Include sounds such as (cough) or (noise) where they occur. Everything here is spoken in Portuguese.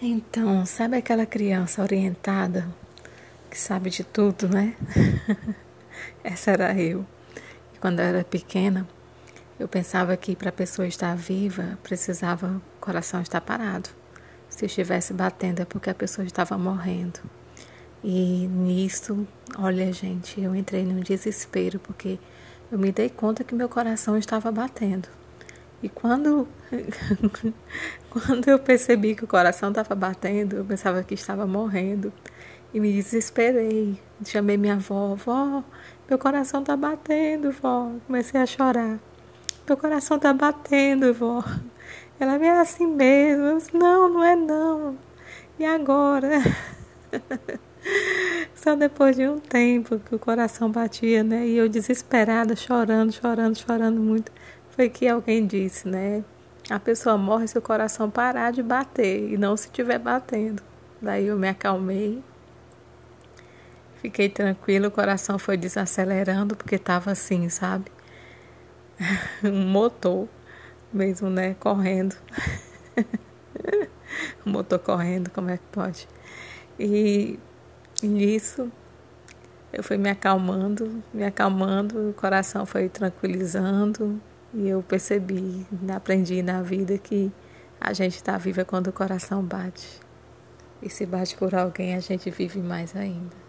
Então, sabe aquela criança orientada que sabe de tudo, né? (laughs) Essa era eu. Quando eu era pequena, eu pensava que para a pessoa estar viva, precisava o coração estar parado. Se estivesse batendo é porque a pessoa estava morrendo. E nisso, olha, gente, eu entrei num desespero porque eu me dei conta que meu coração estava batendo. E quando, (laughs) quando eu percebi que o coração estava batendo, eu pensava que estava morrendo. E me desesperei. Chamei minha avó, vó, meu coração está batendo, vó. Comecei a chorar. Meu coração está batendo, vó. Ela me é assim mesmo. Eu disse, não, não é não. E agora? (laughs) Só depois de um tempo que o coração batia, né? E eu desesperada, chorando, chorando, chorando muito foi que alguém disse, né? A pessoa morre se o coração parar de bater e não se estiver batendo. Daí eu me acalmei, fiquei tranquila, o coração foi desacelerando porque estava assim, sabe? (laughs) um motor mesmo, né? Correndo. (laughs) um motor correndo, como é que pode? E nisso eu fui me acalmando, me acalmando, o coração foi tranquilizando, e eu percebi, aprendi na vida que a gente está viva quando o coração bate. E se bate por alguém, a gente vive mais ainda.